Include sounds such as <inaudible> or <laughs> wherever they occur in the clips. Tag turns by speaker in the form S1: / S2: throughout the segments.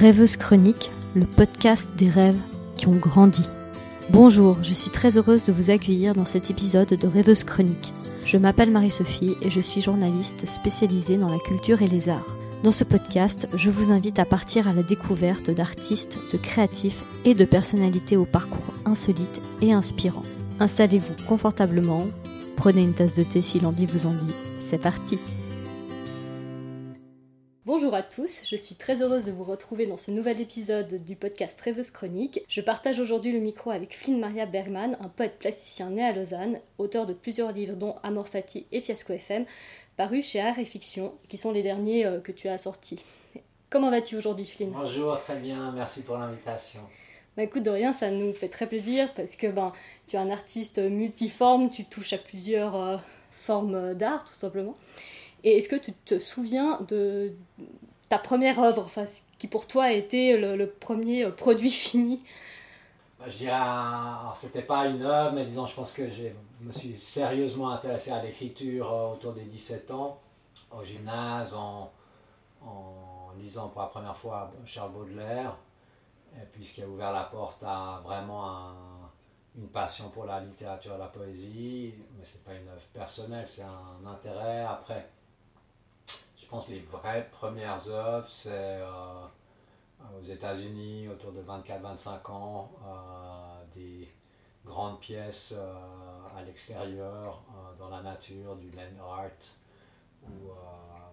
S1: Rêveuse Chronique, le podcast des rêves qui ont grandi. Bonjour, je suis très heureuse de vous accueillir dans cet épisode de Rêveuse Chronique. Je m'appelle Marie-Sophie et je suis journaliste spécialisée dans la culture et les arts. Dans ce podcast, je vous invite à partir à la découverte d'artistes, de créatifs et de personnalités au parcours insolite et inspirant. Installez-vous confortablement, prenez une tasse de thé si l'envie vous en dit. C'est parti Bonjour à tous, je suis très heureuse de vous retrouver dans ce nouvel épisode du podcast Rêveuse Chronique. Je partage aujourd'hui le micro avec Flynn Maria Bergman, un poète plasticien né à Lausanne, auteur de plusieurs livres dont Amor Fati et Fiasco FM, parus chez Art et Fiction, qui sont les derniers euh, que tu as sortis. Comment vas-tu aujourd'hui Flynn?
S2: Bonjour, très bien, merci pour l'invitation.
S1: Bah écoute, de rien, ça nous fait très plaisir parce que ben, tu es un artiste multiforme, tu touches à plusieurs euh, formes d'art tout simplement. Et est-ce que tu te souviens de ta première œuvre, enfin, qui pour toi a été le, premier euh, produit <laughs> fini?
S2: Bah, Je dirais, c'était pas une œuvre, mais disons, je pense que je me suis sérieusement intéressé à l'écriture euh, autour des 17 ans, au gymnase, en, lisant pour la première fois Charles Baudelaire, et puis a ouvert la porte à vraiment une passion pour la littérature et la poésie, mais c'est pas une œuvre personnelle, c'est un intérêt. Après, pense que les vraies premières œuvres, c'est euh, aux États-Unis, autour de 24-25 ans, euh, des grandes pièces euh, à l'extérieur, dans la nature, du land art, où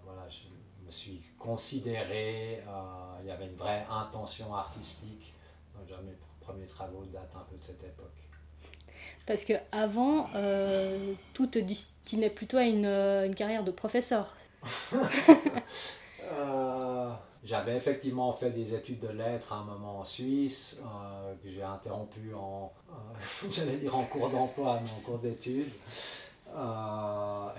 S2: voilà, je me suis considéré, il y avait une vraie intention artistique. Donc, mes premiers travaux datent un peu de cette époque.
S1: Parce que avant, tout te destinait plutôt à une, une carrière de professeur.
S2: Euh, j'avais effectivement fait des études de lettres à un moment en Suisse, euh, que j'ai interrompu en, euh, <laughs> j'allais dire en cours d'emploi, mais en cours d'études.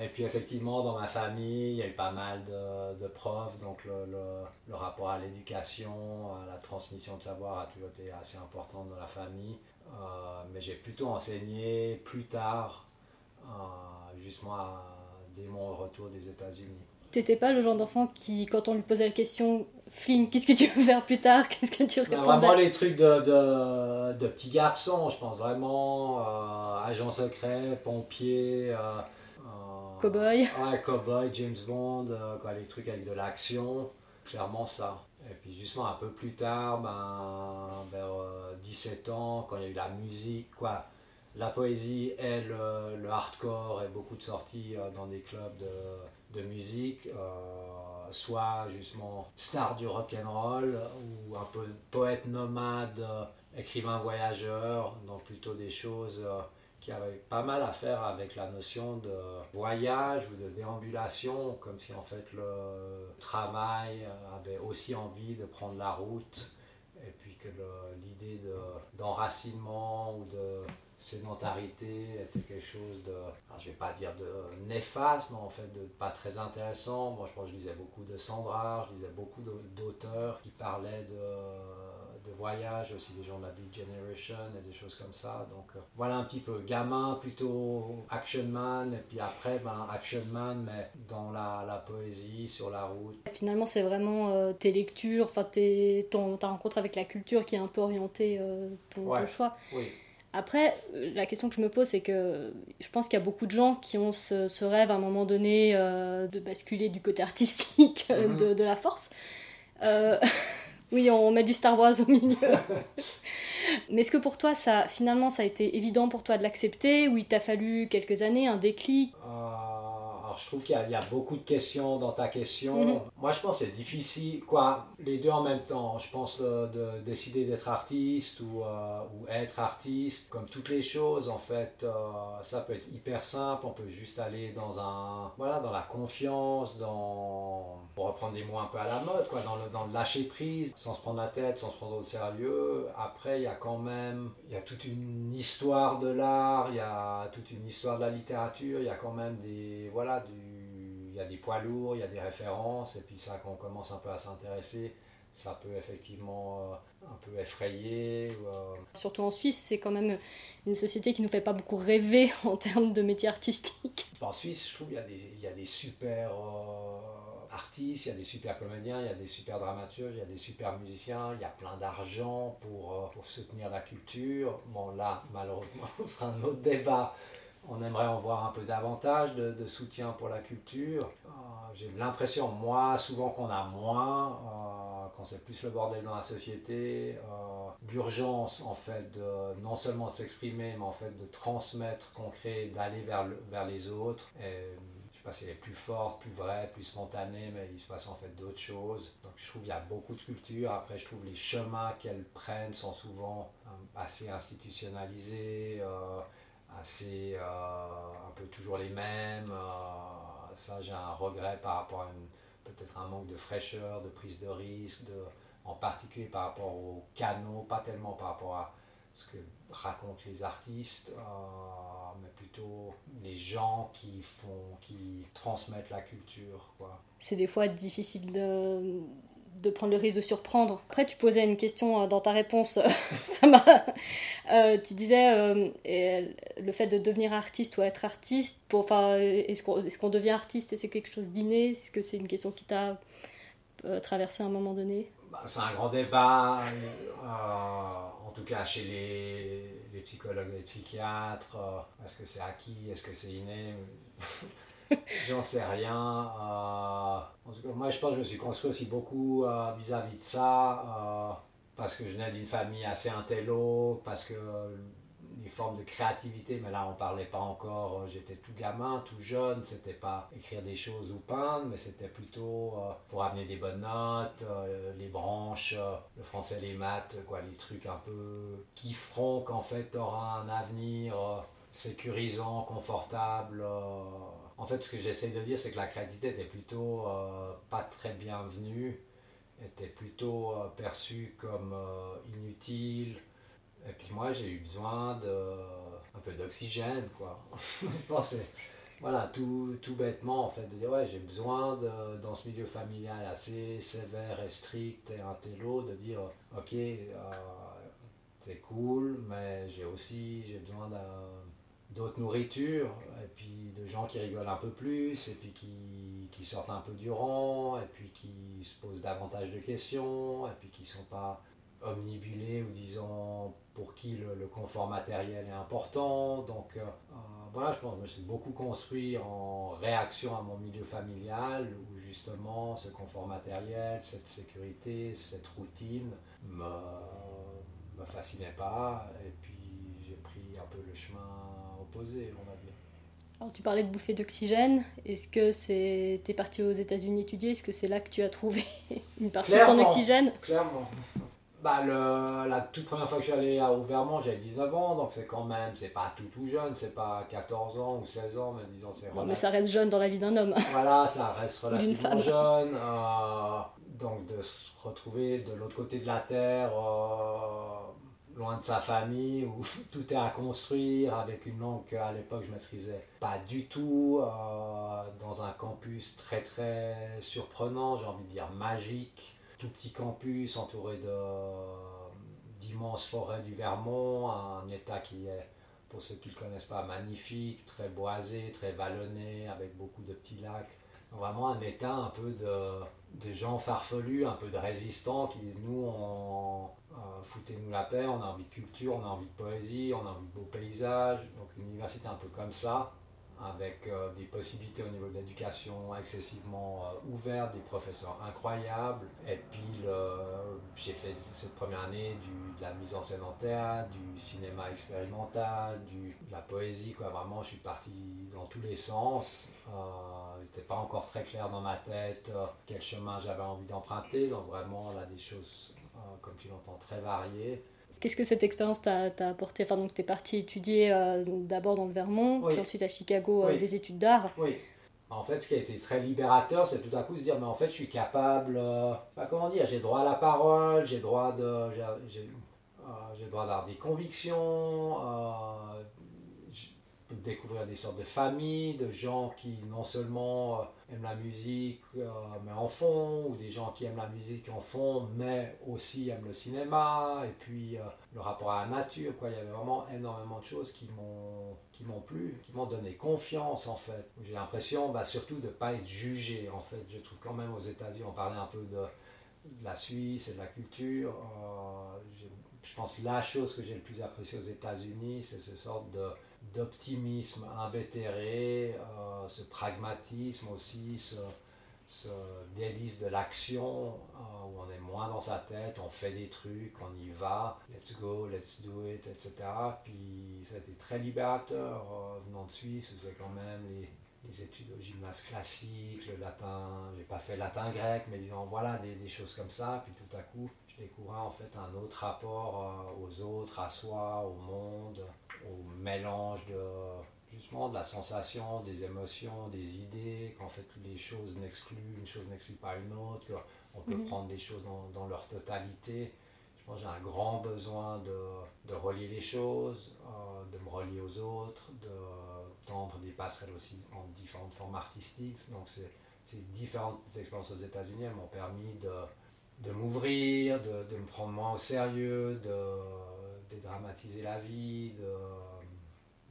S2: et puis effectivement, dans ma famille, il y a eu pas mal de, profs, donc le, rapport à l'éducation, à la transmission de savoir a toujours été assez important dans la famille. mais j'ai plutôt enseigné plus tard, justement dès mon retour des États-Unis.
S1: T'étais pas le genre d'enfant qui, quand on lui posait la question, Flynn, qu'est-ce que tu veux faire plus tard? <laughs> Qu'est-ce que tu répondais?
S2: Vraiment les trucs de, de, de petits garçons, je pense vraiment. Euh, agent secret, pompier. Euh,
S1: euh cowboy. <laughs>
S2: Ouais, cowboy, James Bond, euh, quoi, les trucs avec de l'action. Clairement ça. Et puis justement un peu plus tard, ben, vers 17 ans, quand il y a eu la musique, quoi la poésie et le, hardcore et beaucoup de sorties dans des clubs de, de musique, euh, soit justement star du rock and roll ou un peu poète nomade, euh, écrivain voyageur, donc plutôt des choses euh, qui avaient pas mal à faire avec la notion de voyage ou de déambulation, comme si en fait le travail avait aussi envie de prendre la route et puis que l'idée d'enracinement ou de sédentarité était quelque chose de, je vais pas dire de néfaste, mais en fait de pas très intéressant. Moi, je pense que je lisais beaucoup de Sandra, je lisais beaucoup d'auteurs qui parlaient de, de voyage, aussi des gens de la Big Generation et des choses comme ça. Donc euh, voilà un petit peu gamin, plutôt action man, et puis après, ben, action man, mais dans la, la poésie, sur la route.
S1: Finalement, c'est vraiment euh, tes lectures, enfin ta rencontre avec la culture qui est un peu orientée euh, ton, choix.
S2: Oui.
S1: Après, la question que je me pose, c'est que je pense qu'il y a beaucoup de gens qui ont ce, rêve à un moment donné euh, de basculer du côté <laughs> artistique euh, mhm. de, la force. Euh, <laughs> oui, on met du Star Wars au milieu. <laughs> Mais est-ce que pour toi, ça, finalement, ça a été évident pour toi de l'accepter ou il t'a fallu quelques années, un déclic?
S2: Je trouve qu'il y, a beaucoup de questions dans ta question. Mhm. Moi, je pense que c'est difficile, quoi, les deux en même temps. Je pense de décider d'être artiste ou, euh, ou, être artiste, comme toutes les choses, en fait, euh, ça peut être hyper simple. On peut juste aller dans un, voilà, dans la confiance, dans, pour reprendre des mots un peu à la mode, quoi, dans le, dans le lâcher prise, sans se prendre la tête, sans se prendre au sérieux. Après, il y a quand même, il y a toute une histoire de l'art, il y a toute une histoire de la littérature, il y a quand même des, voilà, il y a des poids lourds, il y a des références, et puis ça, quand on commence un peu à s'intéresser, ça peut effectivement euh, un peu effrayer. Euh,
S1: Surtout en Suisse, c'est quand même une société qui ne nous fait pas beaucoup rêver <laughs> en termes de métiers artistiques.
S2: En Suisse, je trouve qu'il y, a des, il y a des super euh, artistes, il y a des super comédiens, il y a des super dramaturges, il y a des super musiciens, il y a plein d'argent pour, pour soutenir la culture. Bon, là, malheureusement, <laughs> ce sera un autre débat. On aimerait en voir un peu davantage de, soutien pour la culture. Euh, j'ai l'impression, moi, souvent qu'on a moins, euh, quand c'est plus le bordel dans la société, l'urgence, en fait, de non seulement de s'exprimer, mais en fait de transmettre, concret, d'aller vers, vers les autres. Et, c'est plus forte, plus vraie, plus spontanée, mais il se passe en fait d'autres choses. Donc je trouve qu'il y a beaucoup de culture. Après, je trouve les chemins qu'elles prennent sont souvent euh, assez institutionnalisés, euh, assez euh, un peu toujours les mêmes. ça, j'ai un regret par rapport à peut-être un manque de fraîcheur, de prise de risque, en particulier par rapport aux canaux, pas tellement par rapport à ce que racontent les artistes, euh, mais plutôt les gens qui font, qui transmettent la culture.
S1: C'est des fois difficile de, de prendre le risque de surprendre. Après, tu posais une question euh, dans ta réponse, <laughs> ça m'a... Euh, tu disais le fait de devenir artiste ou être artiste, enfin, est-ce qu'on, devient artiste et c'est quelque chose d'inné? Est-ce que c'est une question qui t'a traversé à un moment donné?
S2: Bah, C'est un grand débat tout cas chez les, les psychologues les psychiatres, euh, est-ce que c'est acquis, est-ce que c'est inné? <laughs> J'en sais rien. Euh, en tout cas, moi, je pense que je me suis construit aussi beaucoup euh, vis-à-vis de ça, parce que je venais d'une famille assez intello, parce que une forme de créativité, mais là on parlait pas encore, euh, j'étais tout gamin, tout jeune, c'était pas écrire des choses ou peindre, mais c'était plutôt euh, pour amener des bonnes notes, euh, les branches, le français, les maths, quoi, les trucs un peu qui feront qu'en fait tu auras un avenir sécurisant, confortable. En fait, ce que j'essaie de dire, c'est que la créativité était plutôt pas très bienvenue, était plutôt perçue comme inutile, et puis moi, j'ai eu besoin de un peu d'oxygène, quoi. <laughs> je pensais, voilà, tout, tout bêtement, en fait, de dire, ouais, j'ai besoin, de, dans ce milieu familial assez sévère et strict et intello, de dire, ok, euh, c'est cool, mais j'ai aussi, j'ai besoin d'autres nourritures, de gens qui rigolent un peu plus, et puis qui, qui sortent un peu du rang, et puis qui se posent davantage de questions, et puis qui sont pas omnibulés ou disons pour qui le, confort matériel est important. Donc euh, euh, voilà, je pense que je me suis beaucoup construit en réaction à mon milieu familial où justement ce confort matériel, cette sécurité, cette routine me, me fascinait pas. Et puis j'ai pris un peu le chemin opposé, on va dire.
S1: Alors tu parlais de bouffée d'oxygène. Est-ce que c'est es parti aux États-Unis étudier? Est-ce que c'est là que tu as trouvé <laughs> une partie de ton oxygène?
S2: Clairement bah, le, la toute première fois que je suis allé à Ouvermont, j'avais 19 ans, donc c'est quand même, c'est pas tout tout jeune, c'est pas 14 ans ou 16 ans, mais disons c'est
S1: Non, mais ça reste jeune dans la vie d'un homme. <laughs>
S2: Voilà, ça reste relativement jeune. Euh, donc de se retrouver de l'autre côté de la Terre, euh, loin de sa famille, où <laughs> tout est à construire, avec une langue qu'à l'époque je maîtrisais pas du tout, euh, dans un campus très très surprenant, j'ai envie de dire magique tout petit campus entouré d'immenses forêts du Vermont, un état qui est, pour ceux qui ne le connaissent pas, magnifique, très boisé, très vallonné, avec beaucoup de petits lacs. Vraiment un état un peu de, de gens farfelus, un peu de résistants qui disent nous, on, euh, foutez-nous la paix, on a envie de culture, on a envie de poésie, on a envie de beaux paysages. Donc une université un peu comme ça avec euh, des possibilités au niveau de l'éducation excessivement euh, ouvertes, des professeurs incroyables. Et puis j'ai fait cette première année de la mise en scène en théâtre, du cinéma expérimental, du, de la poésie. Quoi. Vraiment, je suis parti dans tous les sens. Euh, il n'était pas encore très clair dans ma tête quel chemin j'avais envie d'emprunter. Donc vraiment, là, des choses, comme tu l'entends, très variées.
S1: Qu'est-ce que cette expérience t'a apporté? Enfin, donc, tu es parti étudier euh, d'abord dans le Vermont, puis ensuite à Chicago euh, des études d'art.
S2: Oui. En fait, ce qui a été très libérateur, c'est tout à coup se dire, mais en fait, je suis capable, euh, comment dire, j'ai droit à la parole, j'ai droit de, j'ai droit d'avoir des convictions, découvrir des sortes de familles, de gens qui non seulement euh, aiment la musique euh, mais en font, ou des gens qui aiment la musique en font mais aussi aiment le cinéma, et puis euh, le rapport à la nature. Quoi. Il y avait vraiment énormément de choses qui m'ont, qui m'ont plu, qui m'ont donné confiance en fait. J'ai l'impression bah, surtout de ne pas être jugé en fait. Je trouve quand même aux États-Unis, on parlait un peu de, la Suisse et de la culture. je pense la chose que j'ai le plus appréciée aux États-Unis, c'est ce sorte de d'optimisme invétéré, euh, ce pragmatisme aussi, ce, ce délice de l'action euh, où on est moins dans sa tête, on fait des trucs, on y va, let's go, let's do it, etc. Puis ça a été très libérateur euh, venant de Suisse où c'est quand même les, les, études au gymnase classique, le latin, j'ai pas fait latin grec, mais disons voilà des, des choses comme ça. Puis tout à coup, je découvrais en fait un autre rapport aux autres, à soi, au monde au mélange de justement de la sensation, des émotions, des idées, qu'en fait les choses n'excluent, une chose n'exclut pas une autre, qu'on peut mhm. prendre des choses dans, dans, leur totalité. J'ai un grand besoin de, de relier les choses, euh, de me relier aux autres, de tendre des passerelles aussi en différentes formes artistiques. Donc ces différentes expériences aux États-Unis m'ont permis de, de m'ouvrir, de, de, me prendre moins au sérieux, de dédramatiser la vie,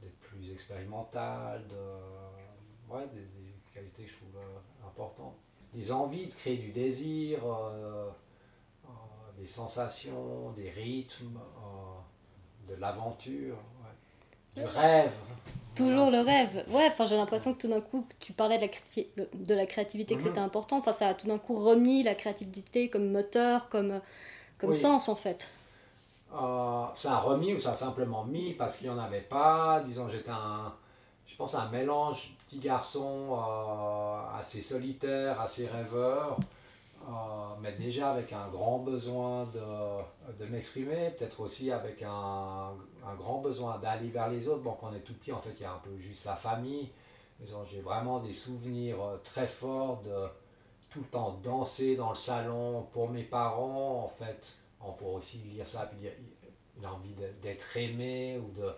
S2: d'être plus expérimental, de, ouais, des, qualités que je trouve euh, importantes. Des envies de créer du désir, euh, des sensations, des rythmes, de l'aventure, du rêve.
S1: Toujours le rêve. Ouais, enfin j'ai l'impression que tout d'un coup, tu parlais de la, de la créativité, que c'était mhm. important. Enfin, ça a tout d'un coup remis la créativité comme moteur, comme, comme sens en fait.
S2: Euh, ça a remis ou ça a simplement mis parce qu'il n'y en avait pas. Disons, j'étais un, je pense, un mélange petit garçon euh, assez solitaire, assez rêveur, euh, mais déjà avec un grand besoin de, de m'exprimer, peut-être aussi avec un, un, grand besoin d'aller vers les autres. Bon, quand on est tout petit, en fait, il y a un peu juste sa famille. J'ai vraiment des souvenirs très forts de tout le temps danser dans le salon pour mes parents, en fait on pourrait aussi lire ça puis dire il a envie d'être aimé ou de,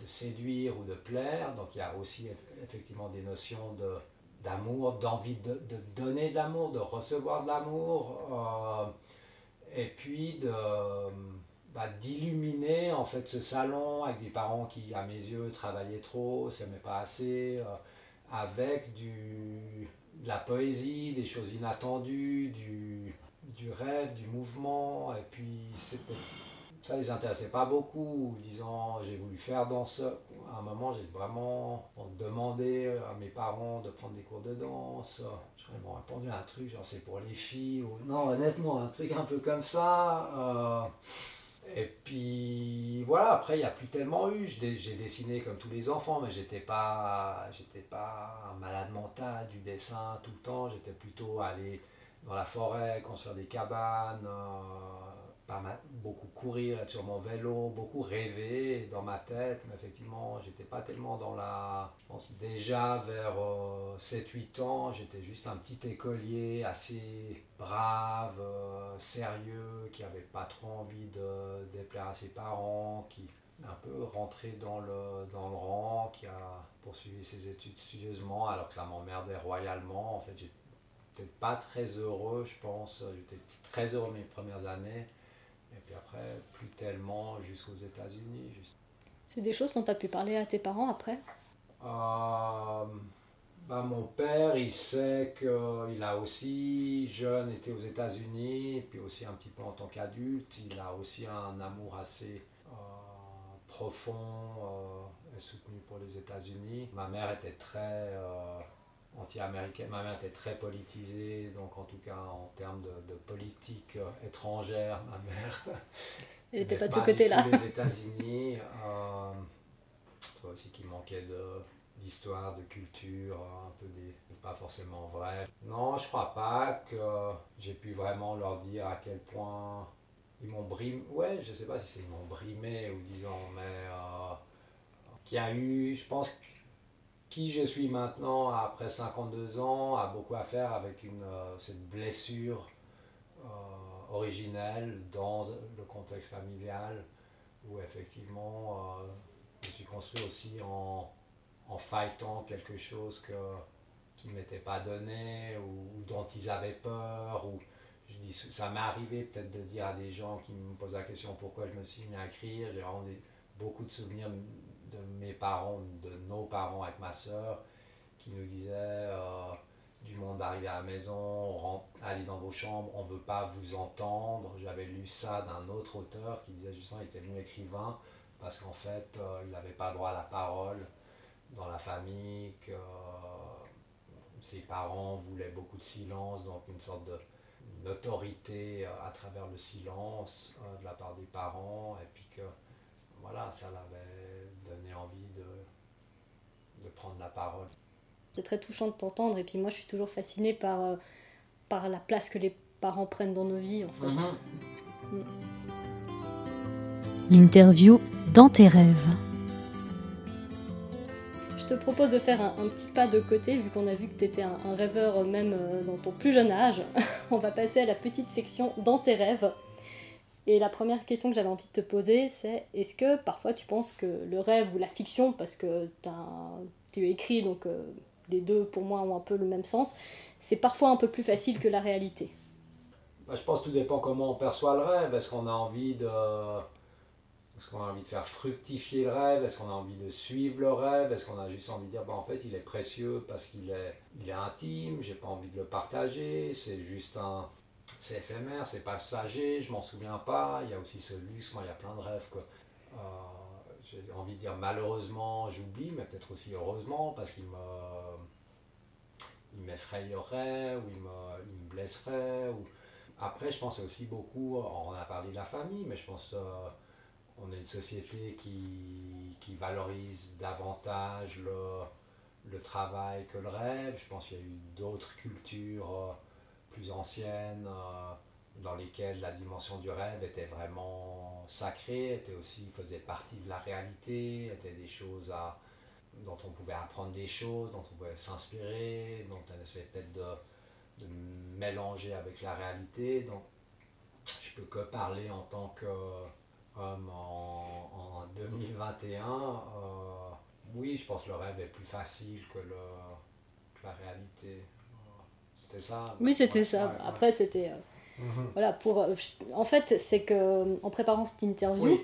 S2: de, séduire ou de plaire. Donc il y a aussi effectivement des notions de d'amour, d'envie de, donner de l'amour, de recevoir de l'amour, euh, et puis de bah, d'illuminer en fait ce salon avec des parents qui, à mes yeux, travaillaient trop, s'aimaient pas assez, euh, avec du, de la poésie, des choses inattendues, du, du rêve, du mouvement, et puis ça les intéressait pas beaucoup, disant j'ai voulu faire danse. À un moment, j'ai vraiment demandé à mes parents de prendre des cours de danse. Ils m'ont répondu à un truc, genre c'est pour les filles, ou non, honnêtement, un truc un peu comme ça. Euh. et puis voilà, après, il n'y a plus tellement eu. J'ai dessiné comme tous les enfants, mais j'étais pas, j'étais pas un malade mental du dessin tout le temps. J'étais plutôt allé dans la forêt, construire des cabanes, euh, beaucoup courir, sur mon vélo, beaucoup rêver dans ma tête, mais effectivement, j'étais pas tellement dans la. Déjà vers 7-8 euh, ans, j'étais juste un petit écolier assez brave, euh, sérieux, qui avait pas trop envie de déplaire à ses parents, qui un peu rentré dans le, dans le rang, qui a poursuivi ses études studieusement alors que ça m'emmerdait royalement. En fait, j'ai pas très heureux, je pense. J'étais très heureux mes premières années. Et puis après, plus tellement jusqu'aux États-Unis.
S1: C'est des choses dont tu as pu parler à tes parents après?
S2: Euh, bah, Mon père, il sait qu'il a aussi, jeune, été aux États-Unis, puis aussi un petit peu en tant qu'adulte. Il a aussi un amour assez euh, profond euh, et soutenu pour les États-Unis. Ma mère était très anti-américaine. Ma mère était très politisée, donc en tout cas en termes de, de politique euh, étrangère, ma mère. <laughs>
S1: Elle n'était pas de ce côté-là.
S2: les États-Unis, euh, aussi qu'il manquait de d'histoire, de culture, un peu des pas forcément vrai. Non, je crois pas que j'ai pu vraiment leur dire à quel point ils m'ont brimé. Ouais, je sais pas si c'est ils m'ont brimé ou disons, mais euh, qu'il y a eu, je pense qui je suis maintenant après 52 ans a beaucoup à faire avec euh, cette blessure euh, originelle dans le contexte familial où effectivement euh, je suis construit aussi en, fightant quelque chose que, qui ne m'était pas donné ou, dont ils avaient peur. Ou, ça m'est arrivé peut-être de dire à des gens qui me posent la question pourquoi je me suis mis à écrire. J'ai vraiment beaucoup de souvenirs de mes parents, de nos parents avec ma soeur, qui nous disaient euh, du monde arriver à la maison, allez dans vos chambres, on ne veut pas vous entendre. J'avais lu ça d'un autre auteur qui disait justement qu'il était venu écrivain parce qu'en fait, euh, il n'avait pas droit à la parole dans la famille, que ses parents voulaient beaucoup de silence, donc une sorte d'autorité euh, à travers le silence de la part des parents, et puis que voilà, ça l'avait donné envie de, de prendre la parole.
S1: C'est très touchant de t'entendre, et puis moi je suis toujours fascinée par, euh, par la place que les parents prennent dans nos vies en fait. Mhm. Mm. L'interview dans tes rêves. Je te propose de faire un, petit pas de côté, vu qu'on a vu que tu étais un, un, rêveur même euh, dans ton plus jeune âge. <laughs> On va passer à la petite section dans tes rêves. Et la première question que j'avais envie de te poser, c'est est-ce que parfois tu penses que le rêve ou la fiction, parce que tu écrit, donc euh, les deux pour moi ont un peu le même sens, c'est parfois un peu plus facile que la réalité?
S2: Bah, Je pense que tout dépend comment on perçoit le rêve. Est-ce qu'on a envie de... Est-ce qu'on a envie de faire fructifier le rêve? Est-ce qu'on a envie de suivre le rêve? Est-ce qu'on a juste envie de dire, bah, en fait, il est précieux parce qu'il est, il est intime, j'ai pas envie de le partager, c'est juste un, c'est éphémère, c'est passager, je m'en souviens pas. Il y a aussi ce luxe, moi il y a plein de rêves que euh, j'ai envie de dire malheureusement j'oublie, mais peut-être aussi heureusement parce qu'il me il m'effrayerait ou il me, il me blesserait. Après, je pense aussi beaucoup, on a parlé de la famille, mais je pense euh, on est une société qui, qui valorise davantage le, le, travail que le rêve. Je pense qu'il y a eu d'autres cultures. Plus anciennes, euh, dans lesquelles la dimension du rêve était vraiment sacrée, était aussi, faisait partie de la réalité, était des choses à, dont on pouvait apprendre des choses, dont on pouvait s'inspirer, dont on essayait peut-être de, de, mélanger avec la réalité. Donc, je peux que parler en tant qu'homme en, en 2021. Euh, oui, je pense que le rêve est plus facile que, le, que la réalité. C'était ça
S1: Oui, c'était ça. Après, c'était. Euh, mhm. Voilà, pour. Euh, en fait, c'est que euh, en préparant cette interview.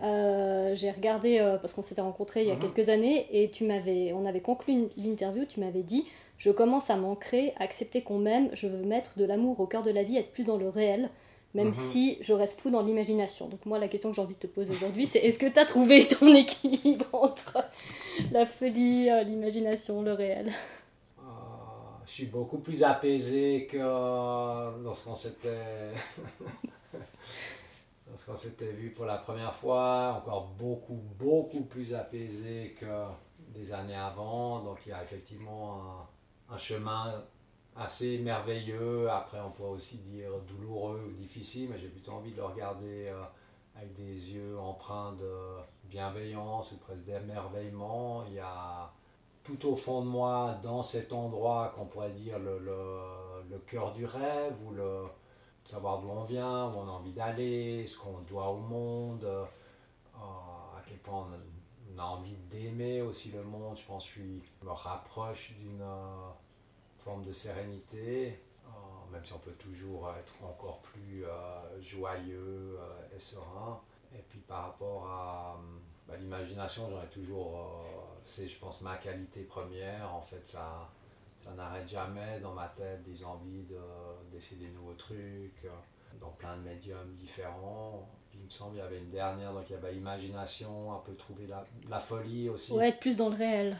S1: j'ai regardé parce qu'on s'était rencontrés il y a mhm. quelques années et tu m'avais, on avait conclu l'interview. Tu m'avais dit, je commence à m'ancrer, accepter qu'on m'aime. Je veux mettre de l'amour au cœur de la vie, être plus dans le réel, même mhm. si je reste fou dans l'imagination. Donc moi, la question que j'ai envie de te poser aujourd'hui, c'est est-ce que tu as trouvé ton <laughs> équilibre entre la folie, l'imagination, le réel?
S2: Je suis beaucoup plus apaisé que lorsqu'on s'était <laughs> lorsqu'on s'était vu pour la première fois, encore beaucoup, beaucoup plus apaisé que des années avant. Donc il y a effectivement un, chemin assez merveilleux. Après, on pourrait aussi dire douloureux ou difficile, mais j'ai plutôt envie de le regarder euh, avec des yeux empreints de bienveillance ou presque d'émerveillement. Il y a tout au fond de moi, dans cet endroit qu'on pourrait dire le, cœur du rêve, ou le savoir d'où on vient, où on a envie d'aller, ce qu'on doit au monde, euh, à quel point on a envie d'aimer aussi le monde. Je pense que je me rapproche d'une euh, forme de sérénité, euh, même si on peut toujours être encore plus joyeux et serein. Et puis par rapport à bah, l'imagination, j'en ai toujours c'est, je pense, ma qualité première. En fait, ça, ça n'arrête jamais dans ma tête des envies de, d'essayer des nouveaux trucs, euh, dans plein de médiums différents. il me semble qu'il y avait une dernière, donc il y avait imagination, un peu trouver la, la folie aussi.
S1: Ouais, être plus dans le réel.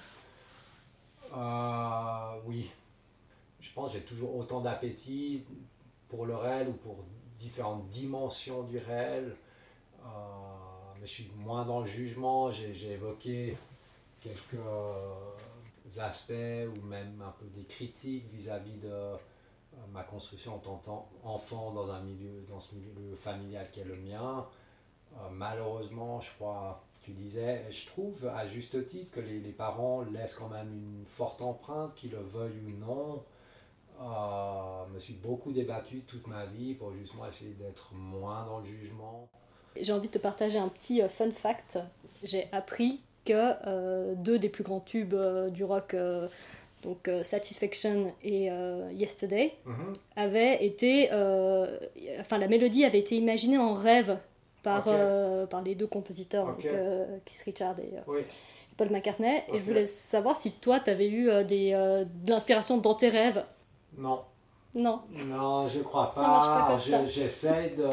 S2: Euh, oui. Je pense que j'ai toujours autant d'appétit pour le réel ou pour différentes dimensions du réel. Euh, je suis moins dans le jugement. J'ai, évoqué quelques euh, aspects ou même un peu des critiques vis-à-vis de euh, ma construction en tant qu'enfant dans dans ce milieu familial qui est le mien. Euh, malheureusement, je crois, tu disais, je trouve à juste titre que les, les parents laissent quand même une forte empreinte, qu'ils le veuillent ou non. je me suis beaucoup débattu toute ma vie pour justement essayer d'être moins dans le jugement.
S1: J'ai envie de te partager un petit fun fact. J'ai appris que deux des plus grands tubes du rock donc Satisfaction et Yesterday,
S2: Mhm.
S1: avaient été, enfin la mélodie avait été imaginée en rêve par, euh, par les deux compositeurs,
S2: Ok.
S1: donc, euh, Keith Richards et euh,
S2: Oui.
S1: Paul McCartney. Et je voulais savoir si toi, tu avais eu euh, des, euh, de l'inspiration dans tes rêves.
S2: Non.
S1: Non.
S2: Non, je crois pas.
S1: Ça marche pas comme
S2: Je-
S1: ça.
S2: J'essaye de.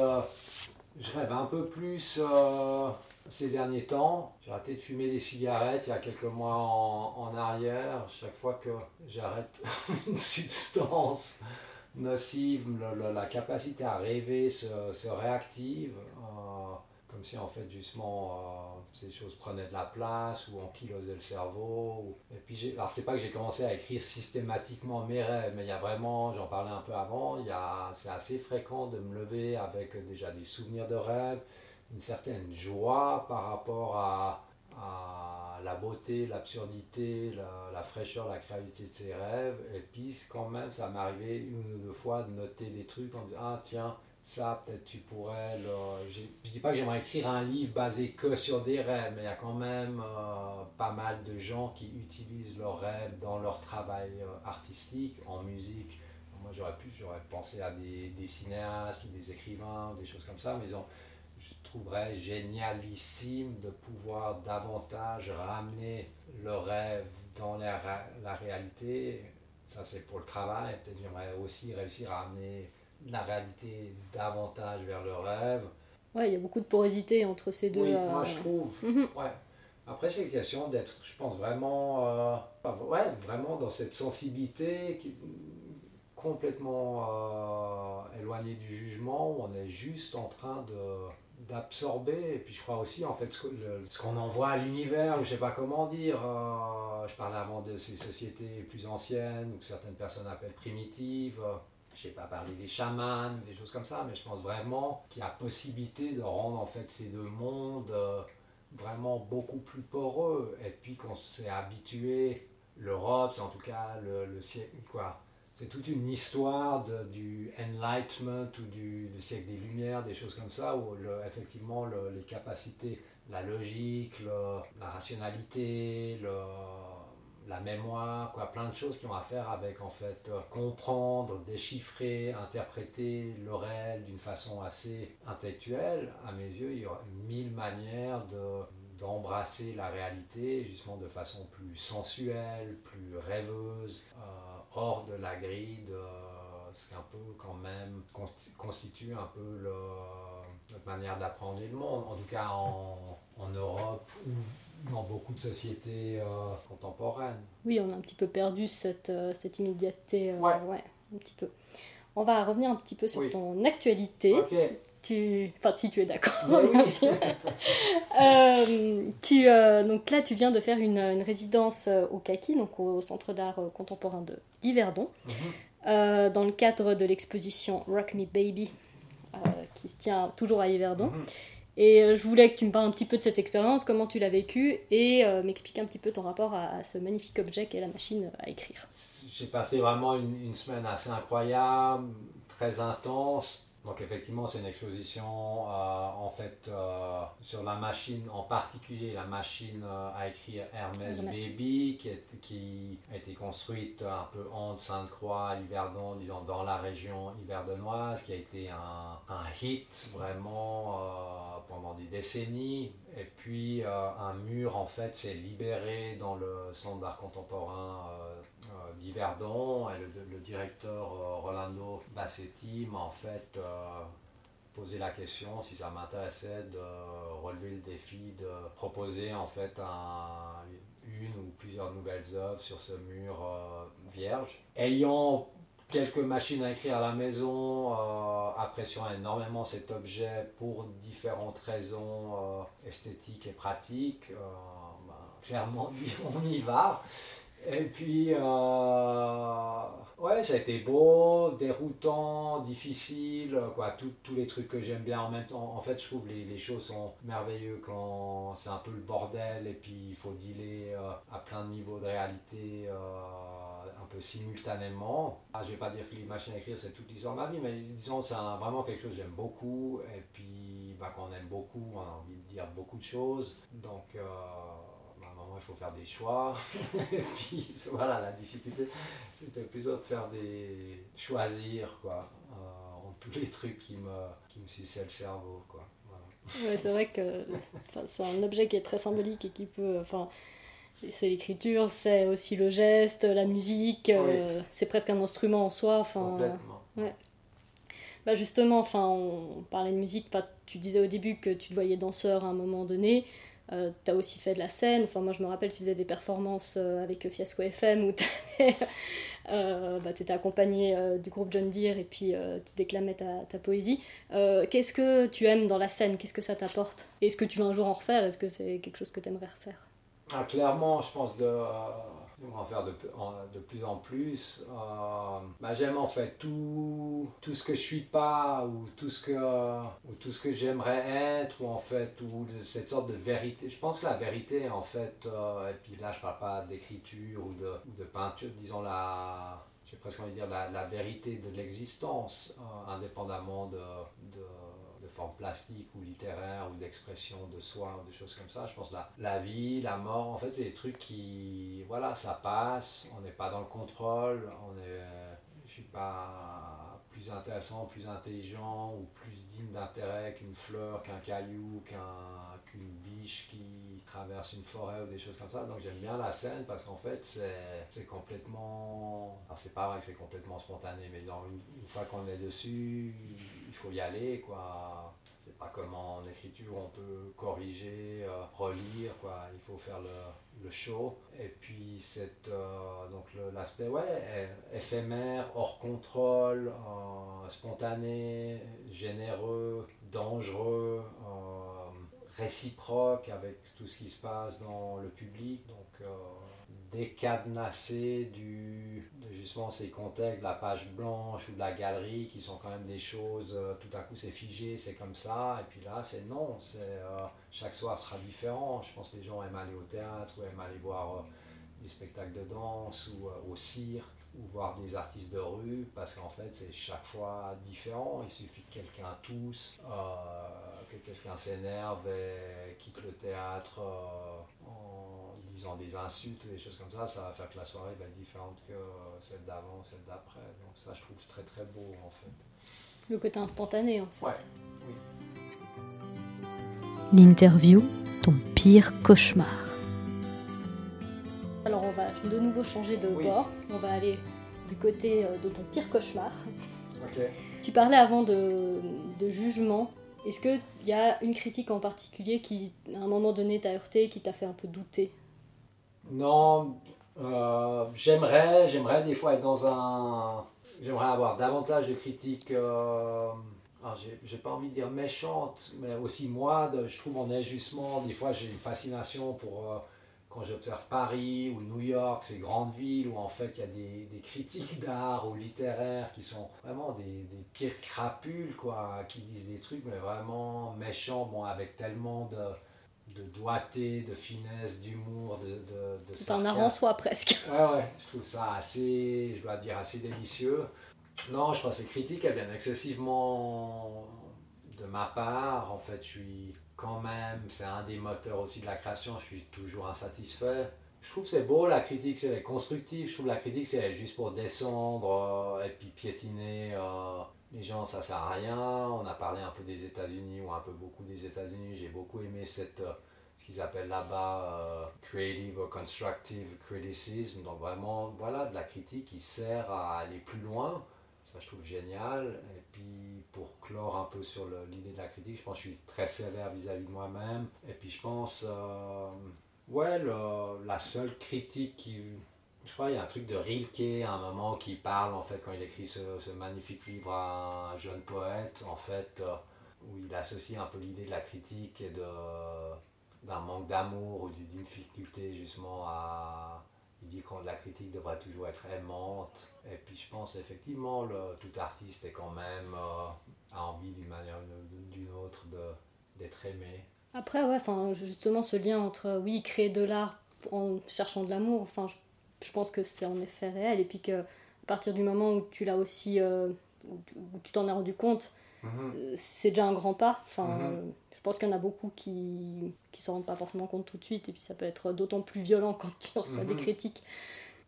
S2: Je rêve un peu plus euh, ces derniers temps. J'ai arrêté de fumer des cigarettes il y a quelques mois en, arrière. Chaque fois que j'arrête <laughs> une substance nocive, la capacité à rêver se, se réactive. euh, comme si en fait justement euh, ces choses prenaient de la place ou ankylosait le cerveau. Et puis alors c'est pas que j'ai commencé à écrire systématiquement mes rêves, mais il y a vraiment, j'en parlais un peu avant, il y a, c'est assez fréquent de me lever avec déjà des souvenirs de rêves, une certaine joie par rapport à, à la beauté, l'absurdité, la, la fraîcheur, la créativité de ces rêves. Et puis quand même, ça m'est arrivé une ou deux fois de noter des trucs en disant ah tiens ça peut-être tu pourrais j'ai- je dis pas que j'aimerais écrire un livre basé que sur des rêves mais il y a quand même euh, pas mal de gens qui utilisent leurs rêves dans leur travail euh, artistique en musique. Moi j'aurais pu j'aurais pensé à des, cinéastes ou des écrivains des choses comme ça mais ils je trouverais génialissime de pouvoir davantage ramener le rêve dans la réalité. Ça c'est pour le travail. Peut-être j'aimerais aussi réussir à amener la réalité davantage vers le rêve.
S1: Ouais, il y a beaucoup de porosité entre ces deux.
S2: Oui,
S1: euh,
S2: moi je trouve.
S1: mhm.
S2: Ouais. Après, c'est une question d'être, je pense, vraiment, euh, ouais, vraiment dans cette sensibilité qui complètement euh, éloignée du jugement, où on est juste en train de d'absorber et puis je crois aussi en fait ce qu'on envoie à l'univers je sais pas comment dire euh, je parlais avant de ces sociétés plus anciennes ou que certaines personnes appellent primitives je sais pas parler des chamans des choses comme ça mais je pense vraiment qu'il y a possibilité de rendre en fait ces deux mondes euh, vraiment beaucoup plus poreux. Et puis qu'on s'est habitué l'Europe c'est en tout cas le, le siècle quoi. C'est toute une histoire du enlightenment ou du, siècle des Lumières, des choses comme ça, où effectivement le- les capacités, la logique, la rationalité, le- la mémoire, quoi, plein de choses qui ont à faire avec en fait euh, comprendre, déchiffrer, interpréter le réel d'une façon assez intellectuelle. À mes yeux, il y aura mille manières de d'embrasser la réalité justement de façon plus sensuelle, plus rêveuse, euh, hors de la grille de ce qu'un peu quand même consti- constitue un peu le, notre manière d'apprendre le monde, en tout cas en, en Europe dans beaucoup de sociétés euh, contemporaines.
S1: Oui, on a un petit peu perdu cette, euh, cette immédiateté. euh,
S2: Ouais.
S1: un petit peu. On va revenir un petit peu sur
S2: Oui.
S1: ton actualité.
S2: Ok.
S1: Tu... Enfin, si tu es d'accord,
S2: oui.
S1: bien <laughs> sûr. <laughs> Euh, tu, euh, donc là, tu viens de faire une, une résidence au Kaki, donc au Centre d'art contemporain de Yverdon,
S2: Mhm.
S1: dans le cadre de l'exposition Rock Me Baby, qui se tient toujours à Yverdon.
S2: Mhm.
S1: Et euh, je voulais que tu me parles un petit peu de cette expérience, comment tu l'as vécue, et euh, m'expliquer un petit peu ton rapport à, ce magnifique objet qu'est la machine à écrire.
S2: J'ai passé vraiment une semaine assez incroyable, très intense. Donc effectivement, c'est une exposition euh, en fait euh, sur la machine, en particulier la machine euh, à écrire Hermès. Baby, qui, est- qui a été construite un peu entre Sainte-Croix, Yverdon, disons dans la région yverdonoise, qui a été un, un hit vraiment euh, pendant des décennies. Et puis un mur en fait s'est libéré dans le centre d'art contemporain euh, d'Yverdon et le, directeur euh, Rolando Bassetti en fait euh, posé la question si ça m'intéressait de relever le défi de proposer en fait un- une ou plusieurs nouvelles œuvres sur ce mur vierge. Ayant quelques machines à écrire à la maison, appréciant énormément cet objet pour différentes raisons esthétiques et pratiques, euh, ben, clairement <laughs> on y va. Et puis, euh, ouais, ça a été beau, déroutant, difficile, quoi, tous les trucs que j'aime bien en même temps. En fait, je trouve les, les choses sont merveilleuses quand c'est un peu le bordel et puis il faut dealer euh, à plein de niveaux de réalité euh, un peu simultanément. Ah, je vais pas dire que les machines à écrire c'est toute l'histoire de ma vie, mais disons c'est vraiment quelque chose que j'aime beaucoup et puis bah, quand on aime beaucoup, on a envie de dire beaucoup de choses. Donc, il faut faire des choix. <laughs> et puis voilà, la difficulté, c'était plutôt de faire des. choisir, quoi, euh, entre tous les trucs qui me, qui me suçaient le cerveau, quoi.
S1: Ouais, c'est vrai que c'est un objet qui est très symbolique et qui peut. Enfin, c'est l'écriture, c'est aussi le geste, la musique, euh, c'est presque un instrument en soi. Enfin,
S2: Complètement.
S1: Ouais. Bah justement, enfin, on parlait de musique, tu disais au début que tu te voyais danseur à un moment donné. Euh, tu as aussi fait de la scène. Enfin, moi, je me rappelle, tu faisais des performances euh, avec Fiasco FM où tu <laughs> euh, bah, accompagné du groupe John Deere et puis tu déclamais ta, poésie. Qu'est-ce que tu aimes dans la scène? Qu'est-ce que ça t'apporte? Est-ce que tu veux un jour en refaire? Est-ce que c'est quelque chose que tu aimerais refaire?
S2: Ah, Clairement, je pense de en faire de, plus en plus. Euh, bah, j'aime en fait tout, tout ce que je suis pas ou tout ce que, ou tout ce que j'aimerais être ou en fait ou cette sorte de vérité. Je pense que la vérité en fait, euh, et puis là je parle pas d'écriture ou de, peinture, disons la, j'ai presque envie de dire la, vérité de l'existence, euh, indépendamment de forme plastique ou littéraire ou d'expression de soi ou des choses comme ça. Je pense la, la vie, la mort, en fait, c'est des trucs qui, voilà, ça passe, on n'est pas dans le contrôle, on est, je suis pas plus intéressant, plus intelligent ou plus digne d'intérêt qu'une fleur, qu'un caillou, qu'une biche qui traverse une forêt ou des choses comme ça. Donc j'aime bien la scène parce qu'en fait c'est complètement... Alors c'est pas vrai que c'est complètement spontané, mais une fois qu'on est dessus, il faut y aller, quoi. C'est pas comme en écriture, on peut corriger, euh, relire, quoi. Il faut faire le, show. Et puis, cette, euh, donc l'aspect, ouais, éphémère, hors contrôle, euh, spontané, généreux, dangereux, réciproque avec tout ce qui se passe dans le public. Décadenasser du, de justement ces contextes de la page blanche ou de la galerie qui sont quand même des choses, euh, tout à coup c'est figé, c'est comme ça, et puis là c'est non, c'est euh, chaque soir sera différent. Je pense que les gens aiment aller au théâtre ou aiment aller voir euh, des spectacles de danse ou au cirque ou voir des artistes de rue parce qu'en fait c'est chaque fois différent. Il suffit que quelqu'un tousse, que quelqu'un s'énerve et quitte le théâtre en disant des insultes ou des choses comme ça, ça va faire que la soirée va être différente que celle d'avant, celle d'après. Donc ça, je trouve très très beau en fait.
S1: Le côté instantané en fait.
S2: Ouais, oui.
S1: L'interview, ton pire cauchemar. Alors on va de nouveau changer de bord. On va aller du côté euh, de ton pire cauchemar.
S2: Ok.
S1: Tu parlais avant de, de jugement. Est-ce qu'il y a une critique en particulier qui, à un moment donné, t'a heurté, qui t'a fait un peu douter?
S2: Non, euh, j'aimerais, j'aimerais des fois être dans un. J'aimerais avoir davantage de critiques. Euh, j'ai pas envie de dire méchantes, mais aussi moi, je trouve mon ajustement. Des fois, j'ai une fascination pour. Euh, quand j'observe Paris ou New York, ces grandes villes où en fait il y a des, critiques d'art ou littéraires qui sont vraiment des, pires crapules, quoi, qui disent des trucs mais vraiment méchants, bon, avec tellement de, de doigté, de finesse, d'humour, de, de,
S1: C'est un art en soi presque.
S2: Ouais, ouais, je trouve ça assez, je dois dire, assez délicieux. Non, je pense que les critiques, elles viennent excessivement de ma part. En fait, je suis quand même, c'est un des moteurs aussi de la création, je suis toujours insatisfait. Je trouve que c'est beau, la critique, c'est constructif. Je trouve que la critique, c'est juste pour descendre euh, et puis piétiner. Euh, les gens, ça sert à rien. On a parlé un peu des États-Unis ou un peu beaucoup des États-Unis. J'ai beaucoup aimé cette, euh, ce qu'ils appellent là-bas euh, creative or constructive criticism. Donc vraiment, voilà, de la critique qui sert à aller plus loin. Ça, je trouve génial. Et puis, pour clore un peu sur l'idée de la critique, je pense que je suis très sévère vis-à-vis de moi-même. Et puis, je pense, euh, ouais, la seule critique qui je crois qu'il y a un truc de Rilke à un moment qui parle en fait quand il écrit ce, magnifique livre à un jeune poète en fait euh, où il associe un peu l'idée de la critique et d'un manque d'amour ou d'une difficulté justement à il dit que la critique devrait toujours être aimante. Et puis je pense effectivement le, tout artiste est quand même euh, a envie d'une manière ou d'une autre d'être aimé.
S1: Après ouais justement ce lien entre oui créer de l'art en cherchant de l'amour enfin je pense que c'est en effet réel. Et puis que à partir du moment où tu l'as aussi, euh, où tu t'en es rendu compte, mhm. euh, c'est déjà un grand pas. Enfin, mhm. Je pense qu'il y en a beaucoup qui ne s'en rendent pas forcément compte tout de suite, et puis ça peut être d'autant plus violent quand tu <laughs> reçois des
S2: Mhm.
S1: critiques.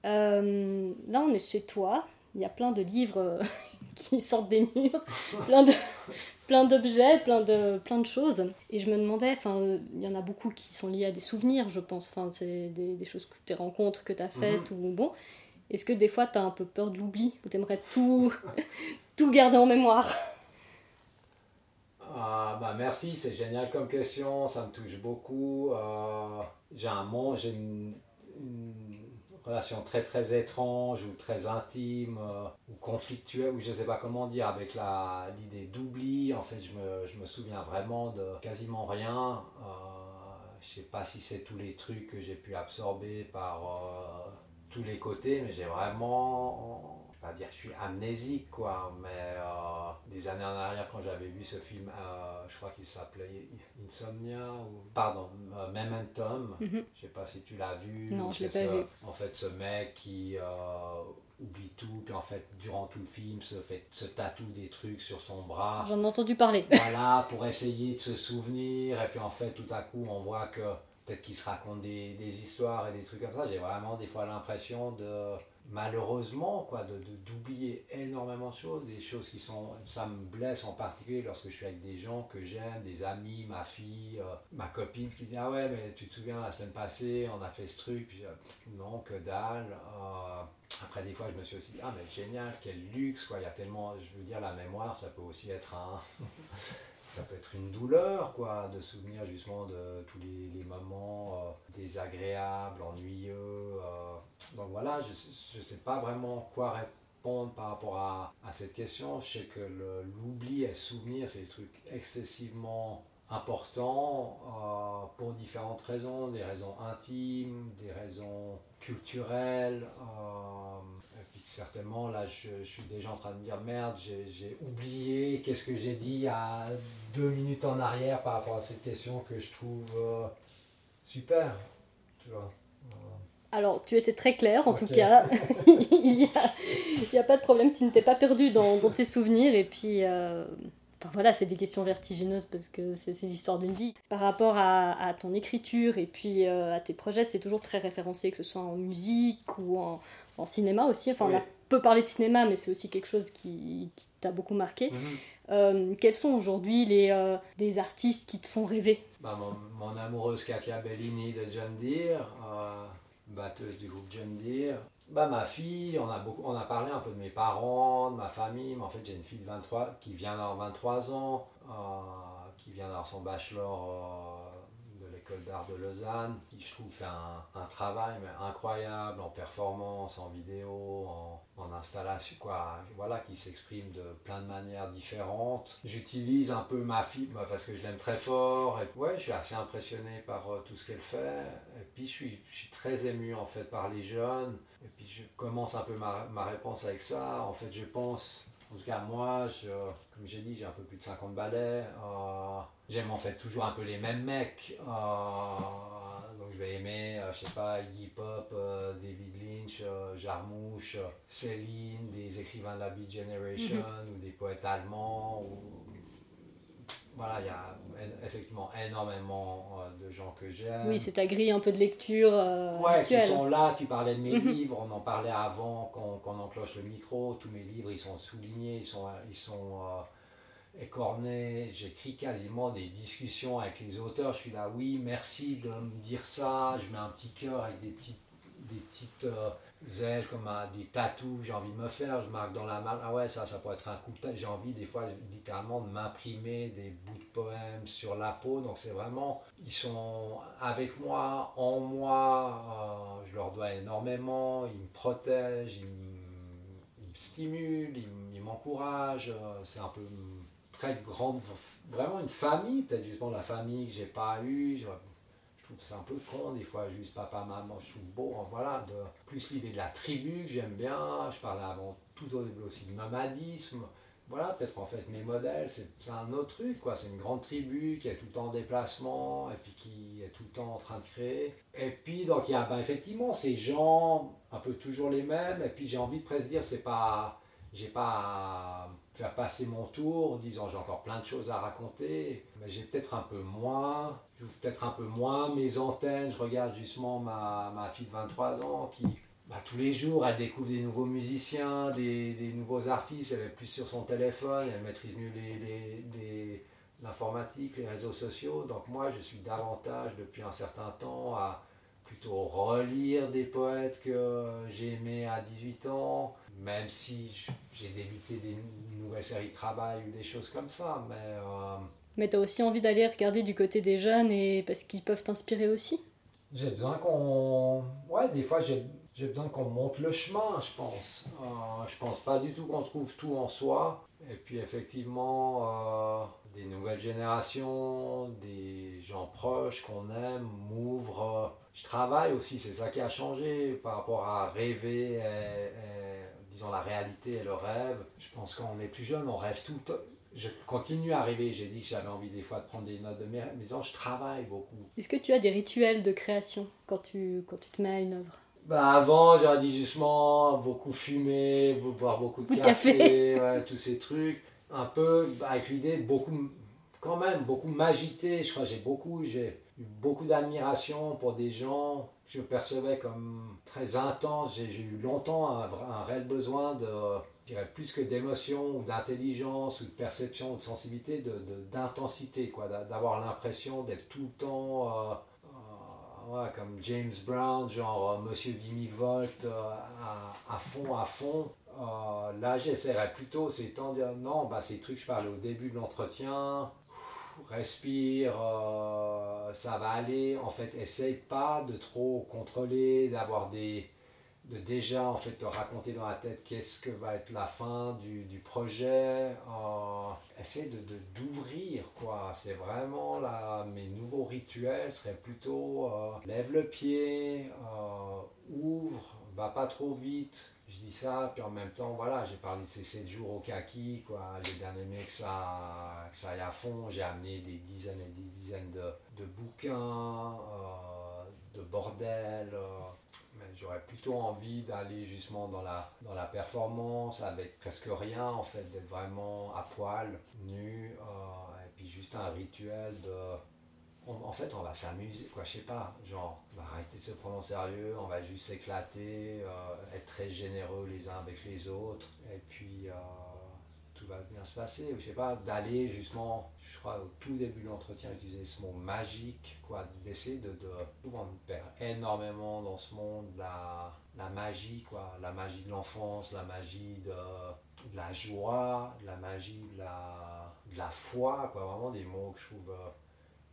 S1: Euh, là, on est chez toi, il y a plein de livres euh, <laughs> qui sortent des murs, plein de <laughs> plein d'objets, plein de plein de choses. Et je me demandais, enfin, il y en a beaucoup qui sont liés à des souvenirs, je pense. Enfin, c'est des, des choses que des rencontres que tu as faites ou bon. Est-ce que des fois tu as un peu peur de l'oubli ou t'aimerais tout <laughs> tout garder en mémoire?
S2: Ah, bah merci, c'est génial comme question, ça me touche beaucoup. Euh, j'ai un monde, j'ai une, une relation très très étrange ou très intime euh, ou conflictuelle, ou je sais pas comment dire, avec la, l'idée d'oubli. En fait, je me, je me souviens vraiment de quasiment rien. Euh, je sais pas si c'est tous les trucs que j'ai pu absorber par euh, tous les côtés, mais j'ai vraiment vais pas dire que je suis amnésique quoi, mais euh, des années en arrière quand j'avais vu ce film, euh, je crois qu'il s'appelait Insomnia ou pardon euh, Momentum,
S1: Mhm.
S2: je sais pas si tu l'as vu.
S1: Non, je l'ai pas
S2: ce-
S1: vu.
S2: En fait, ce mec qui euh, oublie tout, puis en fait durant tout le film se fait se tatoue des trucs sur son bras
S1: J'en ai entendu parler.
S2: voilà, pour essayer de se souvenir. Et puis en fait, tout à coup, on voit que peut-être qu'il se raconte des, des histoires et des trucs comme ça. J'ai vraiment des fois l'impression de, malheureusement, quoi, de, de- d'oublier énormément de choses, des choses qui sont, ça me blesse en particulier lorsque je suis avec des gens que j'aime, des amis, ma fille, euh, ma copine qui dit ah ouais mais tu te souviens la semaine passée on a fait ce truc, euh, non que dalle. Euh, après, des fois, je me suis aussi dit, ah, mais génial, quel luxe, quoi. Il y a tellement, je veux dire, la mémoire, ça peut aussi être un. <laughs> ça peut être une douleur, quoi, de souvenir justement de tous les, moments euh, désagréables, ennuyeux. euh. Donc voilà, je ne sais pas vraiment quoi répondre par rapport à, cette question. Je sais que l'oubli et souvenir, c'est des trucs excessivement importants euh, pour différentes raisons, des raisons intimes, des raisons culturelles. Certainement, là, je, je suis déjà en train de me dire merde, j'ai oublié qu'est-ce que j'ai dit a deux minutes en arrière par rapport à cette question que je trouve euh, super. Tu vois. Euh,
S1: Alors, tu étais très clair, en tout cas. <laughs> <laughs> il n'y a, pas de problème, tu ne t'es pas perdu dans, dans tes souvenirs. Et puis, euh, enfin, voilà, c'est des questions vertigineuses parce que c'est c'est l'histoire d'une vie. Par rapport à, à ton écriture et puis euh, à tes projets, c'est toujours très référencé, que ce soit en musique ou en, en cinéma aussi. Enfin,
S2: Oui.
S1: on a peu parlé de cinéma, mais c'est aussi quelque chose qui, qui t'a beaucoup marqué. Euh, quels sont aujourd'hui les, euh, les artistes qui te font rêver?
S2: Bah, mon, mon amoureuse Katia Bellini de John Deere, euh, batteuse du groupe John Deere. Bah, ma fille, on a, beaucoup, on a parlé un peu de mes parents, de ma famille, mais en fait j'ai une fille de 23 qui vient d'avoir 23 ans, qui vient d'avoir son bachelor l'école d'art de Lausanne, qui je trouve fait un, travail incroyable en performance, en vidéo, en, installation, quoi, voilà, qui s'exprime de plein de manières différentes. J'utilise un peu ma fille parce que je l'aime très fort, et ouais, je suis assez impressionné par euh, tout ce qu'elle fait, et puis je suis, très ému en fait par les jeunes, et puis je commence un peu ma réponse avec ça, en fait je pense... En tout cas, moi, je, comme j'ai dit, j'ai un peu plus de 50 ballets. euh, J'aime en fait toujours un peu les mêmes mecs. euh, donc je vais aimer, euh, je sais pas, Iggy Pop, euh, David Lynch, Jarmouche, Céline, des écrivains de la Beat Generation ou des poètes allemands. Ou... Voilà, il y a en- effectivement énormément euh, de gens que j'aime.
S1: Oui, c'est ta grille un peu de lecture euh,
S2: Ouais, qui sont là, tu parlais de mes
S1: Mhm.
S2: livres, on en parlait avant qu'on qu'on enclenche le micro, tous mes livres ils sont soulignés, ils sont, ils sont euh, écornés, j'écris quasiment des discussions avec les auteurs, je suis là, oui, merci de me dire ça, je mets un petit cœur avec des petites, des petites euh, ailes comme des tatous j'ai envie de me faire, je marque dans la main, ah ouais, ça, ça pourrait être un coup de tête, j'ai envie des fois littéralement de m'imprimer des bouts de poèmes sur la peau, donc c'est vraiment, ils sont avec moi, en moi, euh, je leur dois énormément, ils me protègent, ils me, stimulent, ils m'encouragent, euh, c'est un peu très grande, vraiment une famille, peut-être justement la famille que j'ai pas eue, trouve c'est un peu con des fois, juste papa, maman, je trouve beau, hein, voilà, de, plus l'idée de la tribu que j'aime bien, je parlais avant tout au début aussi de nomadisme, voilà, peut-être en fait mes modèles, c'est un autre truc, quoi. C'est une grande tribu qui est tout le temps en déplacement et puis qui est tout le temps en train de créer. Et puis, donc, il y a ben, effectivement ces gens, un peu toujours les mêmes, et puis j'ai envie de presque dire, c'est pas. j'ai pas faire passer mon tour, disant j'ai encore plein de choses à raconter, mais j'ai peut-être un peu moins, j'ouvre peut-être un peu moins mes antennes. Je regarde justement ma, ma fille de 23 ans qui, bah, tous les jours, elle découvre des nouveaux musiciens, des, des, nouveaux artistes, elle est plus sur son téléphone, elle maîtrise mieux l'informatique, les, les réseaux sociaux. Donc moi, je suis davantage depuis un certain temps à plutôt relire des poètes que j'ai aimés à 18 ans, même si j'ai débuté des nouvelles séries de travail ou des choses comme ça. Mais, euh,
S1: mais tu as aussi envie d'aller regarder du côté des jeunes et parce qu'ils peuvent t'inspirer aussi?
S2: J'ai besoin qu'on. Ouais, des fois j'ai. Besoin qu'on monte le chemin, je pense. Euh, je pense pas du tout qu'on trouve tout en soi. Et puis effectivement, euh, des nouvelles générations, des gens proches qu'on aime, m'ouvrent. Je travaille aussi, c'est ça qui a changé par rapport à rêver, et, disons la réalité et le rêve. Je pense qu'on est plus jeune, on rêve tout le temps. Je continue à rêver, j'ai dit que j'avais envie des fois de prendre des notes de mes disons, je travaille beaucoup.
S1: Est-ce que tu as des rituels de création quand tu, quand tu te mets à une œuvre?
S2: Bah avant, j'aurais dit justement beaucoup fumer, boire beaucoup de café, <laughs> Ouais, tous ces trucs un peu avec l'idée de beaucoup, quand même, beaucoup m'agiter. Je crois j'ai beaucoup, j'ai eu beaucoup d'admiration pour des gens que je percevais comme très intenses. J'ai eu longtemps un, un, réel besoin de, je dirais, plus que d'émotion ou d'intelligence ou de perception ou de sensibilité, d'intensité, de, quoi, d'avoir l'impression d'être tout le temps. Euh, euh, comme James Brown, genre euh, Monsieur 10 000 volts, à, à, fond, à fond. Euh, là, j'essaierais plutôt, c'est de dire non, bah, ces trucs, je parle au début de l'entretien, respire, euh, ça va aller. En fait, essaye pas de trop contrôler, d'avoir des. de déjà, en fait, te raconter dans la tête qu'est-ce que va être la fin du, projet. Euh, essaye de, d'ouvrir, quoi. C'est vraiment là, mes nouveaux rituels seraient plutôt lève le pied, ouvre, va pas trop vite je dis ça, puis en même temps, voilà, j'ai parlé de ces 7 jours au kaki, quoi. J'ai bien aimé que ça, ça aille à fond. J'ai amené des dizaines et des dizaines de, de bouquins, euh, de bordel. Euh. j'aurais plutôt envie d'aller justement dans la, dans la performance avec presque rien, en fait, d'être vraiment à poil, nu, euh, et puis juste un rituel de en fait, on va s'amuser, quoi, je sais pas, genre, on va arrêter de se prendre au sérieux, on va juste s'éclater, euh, être très généreux les uns avec les autres, et puis euh, tout va bien se passer, je sais pas, d'aller justement, je crois, au tout début de l'entretien, utiliser ce mot magique, quoi, d'essayer de, de, on perd énormément dans ce monde la, la magie, quoi, la magie de l'enfance, la magie de, la joie, la magie de la, de la foi, quoi, vraiment des mots que je trouve... Euh,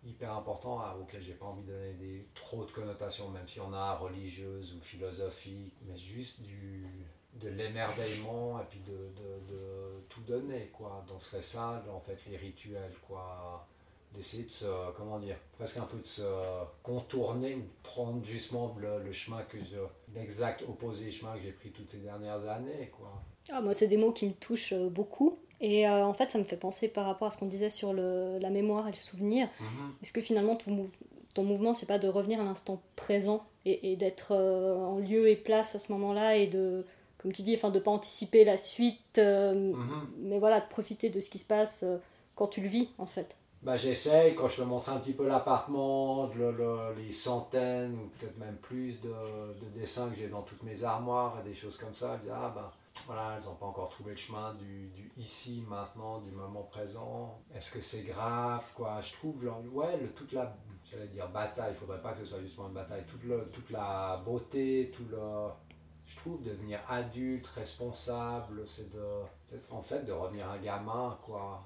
S2: hyper important hein, auquel j'ai pas envie de donner trop de connotations, même si on a religieuse ou philosophique, mais juste du, de l'émerveillement et puis de, de, tout donner, quoi. Donc ce ça, en fait, les rituels, quoi. D'essayer de se, comment dire, presque un peu de se contourner prendre justement le, chemin que l'exact opposé chemin que j'ai pris toutes ces dernières années, quoi.
S1: Ah, moi, c'est des mots qui me touchent euh, beaucoup. Et euh, en fait, ça me fait penser par rapport à ce qu'on disait sur le, la mémoire et le souvenir. Mhm. Est-ce que finalement, ton, ton mouvement, c'est pas de revenir à l'instant présent et, et d'être euh, en lieu et place à ce moment-là et de, comme tu dis, enfin, de pas anticiper la suite, mhm. mais voilà, de profiter de ce qui se passe quand tu le vis, en fait?
S2: Bah, j'essaye, quand je te montre un petit peu l'appartement, les centaines ou peut-être même plus de, de dessins que j'ai dans toutes mes armoires et des choses comme ça, je dis, ah ben, voilà, elles n'ont pas encore trouvé le chemin du, du, ici, maintenant, du moment présent. Est-ce que c'est grave, quoi? Je trouve, ouais, toute la, j'allais dire bataille, il faudrait pas que ce soit justement une bataille, toute, toute la beauté, tout le... Je trouve devenir adulte, responsable, c'est de, peut-être en fait de revenir un gamin, quoi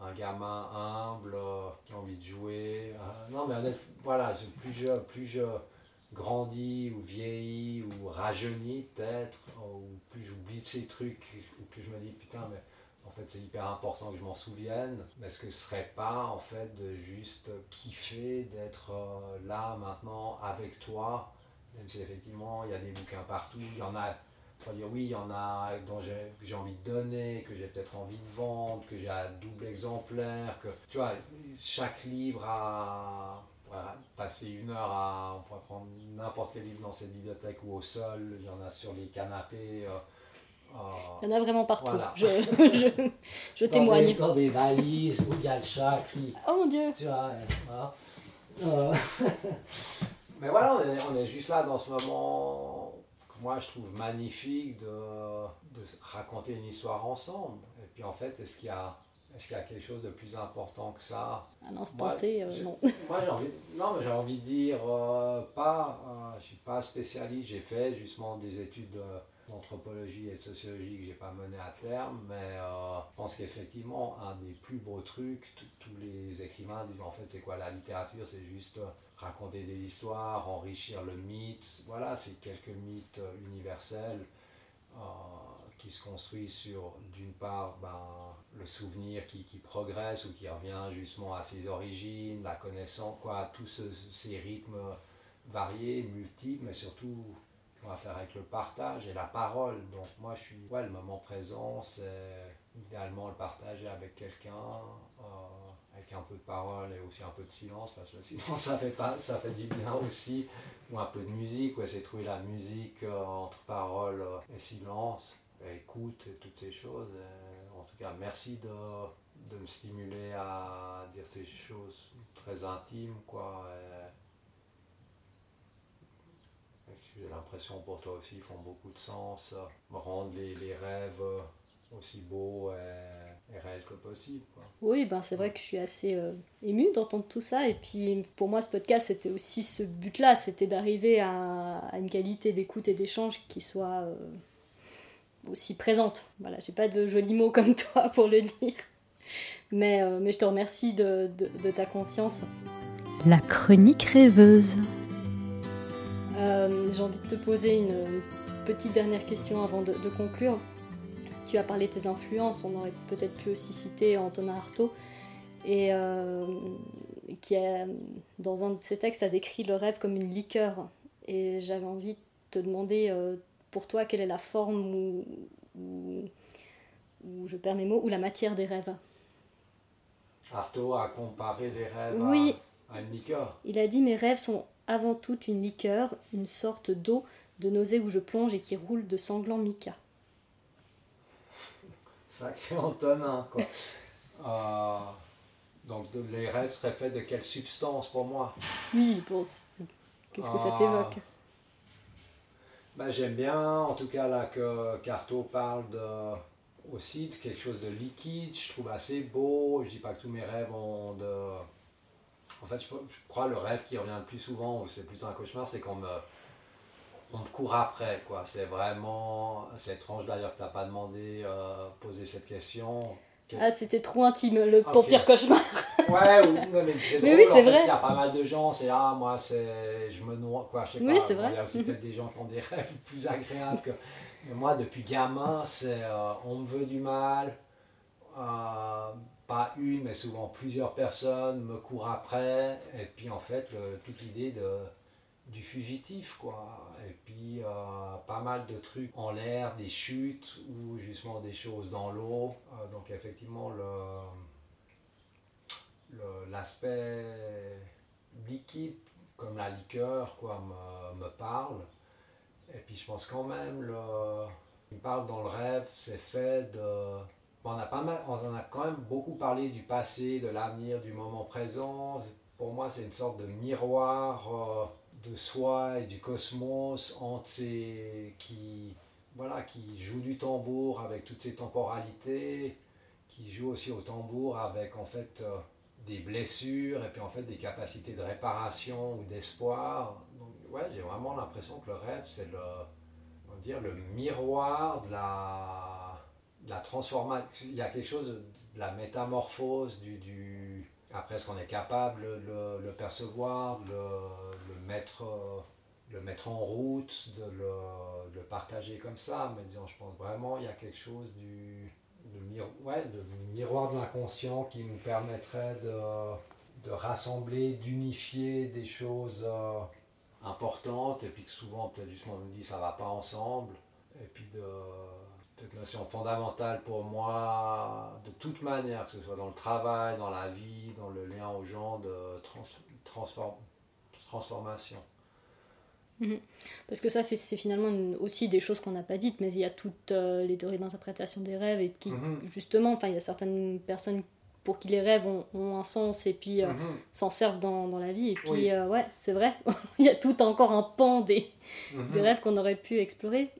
S2: un gamin humble euh, qui a envie de jouer. Euh, non, mais voilà, plus je, plus je grandis ou vieillis ou rajeunis peut-être, ou plus j'oublie de ces trucs, ou que je me dis putain, mais en fait c'est hyper important que je m'en souvienne. Mais est-ce que ce serait pas en fait de juste kiffer d'être euh, là maintenant avec toi, même si effectivement il y a des bouquins partout, il y en a dire oui, il y en a dont j'ai envie de donner, que j'ai peut-être envie de vendre, que j'ai un double exemplaire, que tu vois, chaque livre a, passer une heure à, on pourrait prendre n'importe quel livre dans cette bibliothèque ou au sol, il y en a sur les canapés. Euh,
S1: Il y en a vraiment partout.
S2: Voilà.
S1: Je, je, je
S2: dans
S1: témoigne.
S2: Des, dans des valises où il y a le chat qui.
S1: Oh mon dieu
S2: Tu vois, euh, voilà. Euh, <laughs> Mais voilà, on est, on est juste là dans ce moment que moi je trouve magnifique de, de raconter une histoire ensemble. Et puis en fait, est-ce qu'il y a. Est-ce qu'il y a quelque chose de plus important que ça?
S1: À l'instant T, euh, non. <laughs>
S2: Moi, j'ai envie, non, mais j'ai envie de dire, euh, pas, euh, je suis pas spécialiste, j'ai fait justement des études d'anthropologie et de sociologie que j'ai pas menées à terme, mais je pense qu'effectivement, un des plus beaux trucs, tous les écrivains disent en fait, c'est quoi la littérature? C'est juste raconter des histoires, enrichir le mythe, voilà, c'est quelques mythes universels. qui se construit sur, d'une part, ben, le souvenir qui, qui progresse ou qui revient justement à ses origines, la connaissance, quoi, tous ce- ces rythmes variés, multiples, mais surtout qu'on va faire avec le partage et la parole. Donc moi, je suis, ouais, le moment présent, c'est idéalement le partager avec quelqu'un, euh, avec un peu de parole et aussi un peu de silence, parce que le <laughs> silence, ça fait, pas, ça fait du bien aussi, ou un peu de musique, ou essayer de trouver la musique euh, entre parole euh, et silence, et écoute, et toutes ces choses. Tout cas, merci de, me stimuler à dire ces choses très intimes, quoi. J'ai l'impression pour toi aussi, ils font beaucoup de sens, rendre les, rêves aussi beaux et, réels que possible.
S1: Oui, ben c'est vrai que je suis assez euh, émue d'entendre tout ça. Et puis pour moi, ce podcast, c'était aussi ce but-là, c'était d'arriver à, à une qualité d'écoute et d'échange qui soit euh, aussi présente. Voilà, j'ai pas de jolis mots comme toi <laughs> pour le dire. Mais, euh, mais je te remercie de, de- de ta confiance.
S3: La chronique rêveuse.
S1: Euh, j'ai envie de te poser une petite dernière question avant de, de conclure. Tu as parlé de tes influences, on aurait peut-être pu aussi citer Antonin Artaud, et euh, qui a, dans un de ses textes a décrit le rêve comme une liqueur. Et j'avais envie de te demander, pour toi, quelle est la forme ou, ou- ou je perds mes mots, ou la matière des rêves
S2: Artaud a comparé les rêves
S1: Oui.
S2: à, à une liqueur.
S1: Il a dit Mes rêves sont avant tout une liqueur, une sorte d'eau de nausée où je plonge et qui roule de sanglants mica.
S2: Sacré Antonin, quoi. <laughs> Euh, donc les rêves seraient faits de quelle substance pour moi?
S1: Oui, bon, qu'est-ce que ça
S2: Ah.
S1: t'évoque?
S2: Ben, J'aime bien, en tout cas, là, que Carto parle de, aussi de quelque chose de liquide. Je trouve assez beau. Je dis pas que tous mes rêves ont de. En fait, je, je crois le rêve qui revient le plus souvent, ou c'est plutôt un cauchemar, c'est qu'on me, on me court après. quoi. C'est vraiment. C'est étrange d'ailleurs que tu n'as pas demandé, euh, poser cette question.
S1: Ah, c'était trop intime, le, ton pire cauchemar.
S2: Ouais, ou- ouais, mais c'est
S1: Mais
S2: drôle,
S1: oui, c'est vrai.
S2: Il y a pas mal de gens, c'est ah, moi, c'est, je me noie, quoi, je sais
S1: Oui,
S2: pas.
S1: c'est
S2: Bon,
S1: vrai.
S2: Il y a aussi peut-être des gens qui ont des <laughs> rêves plus agréables que. Mais moi, depuis gamin, c'est euh, on me veut du mal. euh, pas une, mais souvent plusieurs personnes me courent après. Et puis, en fait, le- toute l'idée de, du fugitif, quoi. Et puis, euh, pas mal de trucs en l'air, des chutes ou justement des choses dans l'eau. Donc, effectivement, le- l'aspect liquide comme la liqueur quoi, me, me parle. Et puis je pense quand même, le, il parle dans le rêve, c'est fait de... on, a pas mal, on a quand même beaucoup parlé du passé, de l'avenir, du moment présent. Pour moi, c'est une sorte de miroir euh, de soi et du cosmos entre ces, qui, voilà, qui joue du tambour avec toutes ces temporalités, qui joue aussi au tambour avec en fait euh, des blessures et puis en fait des capacités de réparation ou d'espoir. Donc ouais, j'ai vraiment l'impression que le rêve, c'est le, on dire, le miroir de la, la transformation. Il y a quelque chose de la métamorphose du... du après, est-ce qu'on est capable de le, le percevoir, de le, le mettre, le mettre en route, de le, le partager comme ça Mais disons, je pense vraiment il y a quelque chose du, le, ouais, miroir de l'inconscient qui nous permettrait de, de rassembler, d'unifier des choses euh, importantes et puis que souvent peut-être justement on nous dit ça va pas ensemble et puis de cette notion fondamentale pour moi de toute manière que ce soit dans le travail, dans la vie, dans le lien aux gens de trans- transform- transformation.
S1: Mhm. Parce que ça, c'est finalement aussi des choses qu'on n'a pas dites, mais il y a toutes euh, les théories d'interprétation des rêves, et qui, mhm. justement, enfin, il y a certaines personnes pour qui les rêves ont, un sens et puis euh, mhm. s'en servent dans, dans, la vie. Et puis, euh, ouais, c'est vrai, <laughs> il y a tout encore un pan des, des rêves qu'on aurait pu explorer.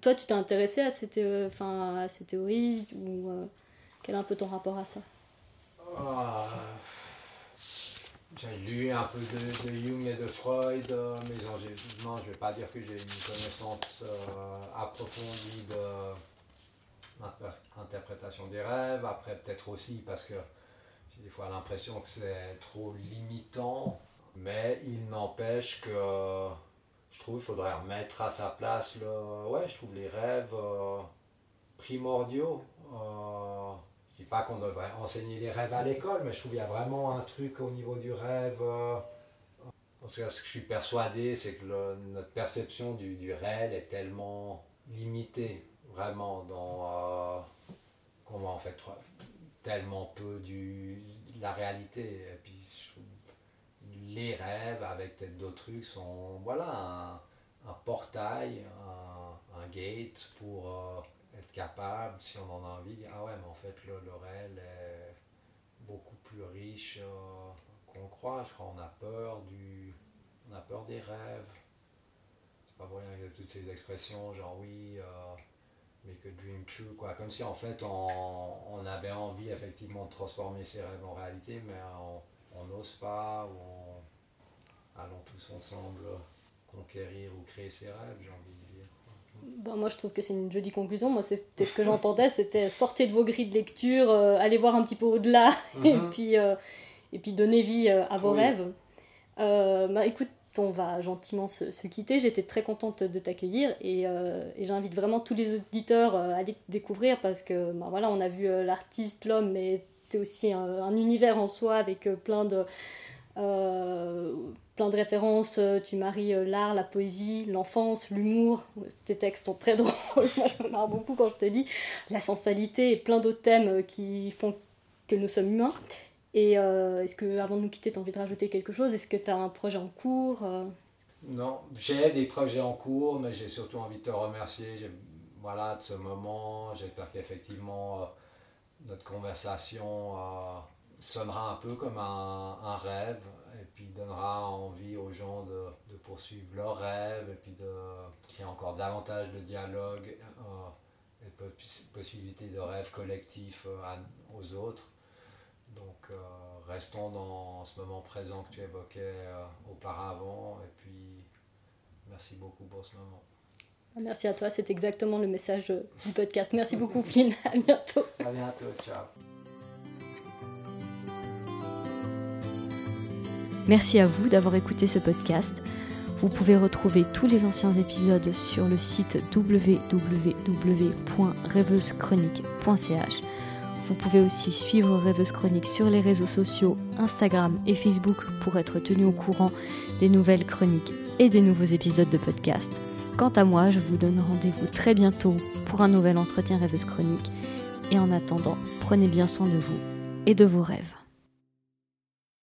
S1: Toi, tu t'es intéressé à ces, à ces théories ou quel est un peu ton rapport à ça?
S2: Ah, j'ai lu un peu de, Jung et de Freud, euh, mais je ne vais pas dire que j'ai une connaissance euh, approfondie de l'interprétation des rêves. Après, peut-être aussi parce que j'ai des fois l'impression que c'est trop limitant, mais il n'empêche que je trouve qu'il faudrait remettre à sa place le, ouais, je trouve les rêves euh, primordiaux pas qu'on devrait enseigner les rêves à l'école, mais je trouve qu'il y a vraiment un truc au niveau du rêve. Euh, ce que je suis persuadé, c'est que notre perception du, du, réel est tellement limitée, vraiment, dans. Euh, comment en fait, tellement peu de la réalité. Et puis, les rêves, avec peut-être d'autres trucs, sont voilà, un, portail, un, gate pour. Euh, être capable, si on en a envie, dire Ah ouais, mais en fait, le réel est beaucoup plus riche qu'on croit. Je crois qu'on a peur du. On a peur des rêves. C'est pas pour rien que toutes ces expressions, genre oui, euh, mais que dream true, quoi. Comme si en fait on, avait envie effectivement de transformer ces rêves en réalité, mais on n'ose pas, ou on, allons tous ensemble conquérir ou créer ces rêves, j'ai envie de dire.
S1: Bah, moi, je trouve que c'est une jolie conclusion. Moi, c'était ce que j'entendais, <laughs> c'était sortez de vos grilles de lecture, euh, allez voir un petit peu au-delà, <laughs> et, mhm. puis, euh, et puis donnez vie euh, à vos rêves. bah, écoute, on va gentiment se, quitter. J'étais très contente de t'accueillir et, et j'invite vraiment tous les auditeurs à aller te découvrir parce que bah, voilà, on a vu l'artiste, l'homme, mais c'est aussi un, univers en soi avec plein de plein de références. Euh, tu maries euh, l'art, la poésie, l'enfance, l'humour. Tes textes sont très <laughs> drôles. Moi, je me marre beaucoup quand je te lis. La sensualité et plein d'autres thèmes euh, qui font que nous sommes humains. Et est-ce que, avant de nous quitter, tu as envie de rajouter quelque chose? Est-ce que tu as un projet en cours
S2: Non, j'ai des projets en cours, mais j'ai surtout envie de te remercier voilà, de ce moment. J'espère qu'effectivement, notre conversation sonnera un peu comme un, un rêve et puis donnera envie aux gens de, de, poursuivre leurs rêves et puis de créer encore davantage de dialogue euh, et de possibilités de rêves collectifs euh, aux autres. Donc euh, restons dans ce moment présent que tu évoquais auparavant et puis merci beaucoup pour ce moment.
S1: Merci à toi, c'est exactement le message du podcast. Merci beaucoup Flynn, à bientôt.
S2: À bientôt, ciao.
S3: Merci à vous d'avoir écouté ce podcast. Vous pouvez retrouver tous les anciens épisodes sur le site www.rêveuseChronique.ch. Vous pouvez aussi suivre Rêveuse Chronique sur les réseaux sociaux Instagram et Facebook pour être tenu au courant des nouvelles chroniques et des nouveaux épisodes de podcast. Quant à moi, je vous donne rendez-vous très bientôt pour un nouvel entretien Rêveuse Chronique. Et en attendant, prenez bien soin de vous et de vos rêves.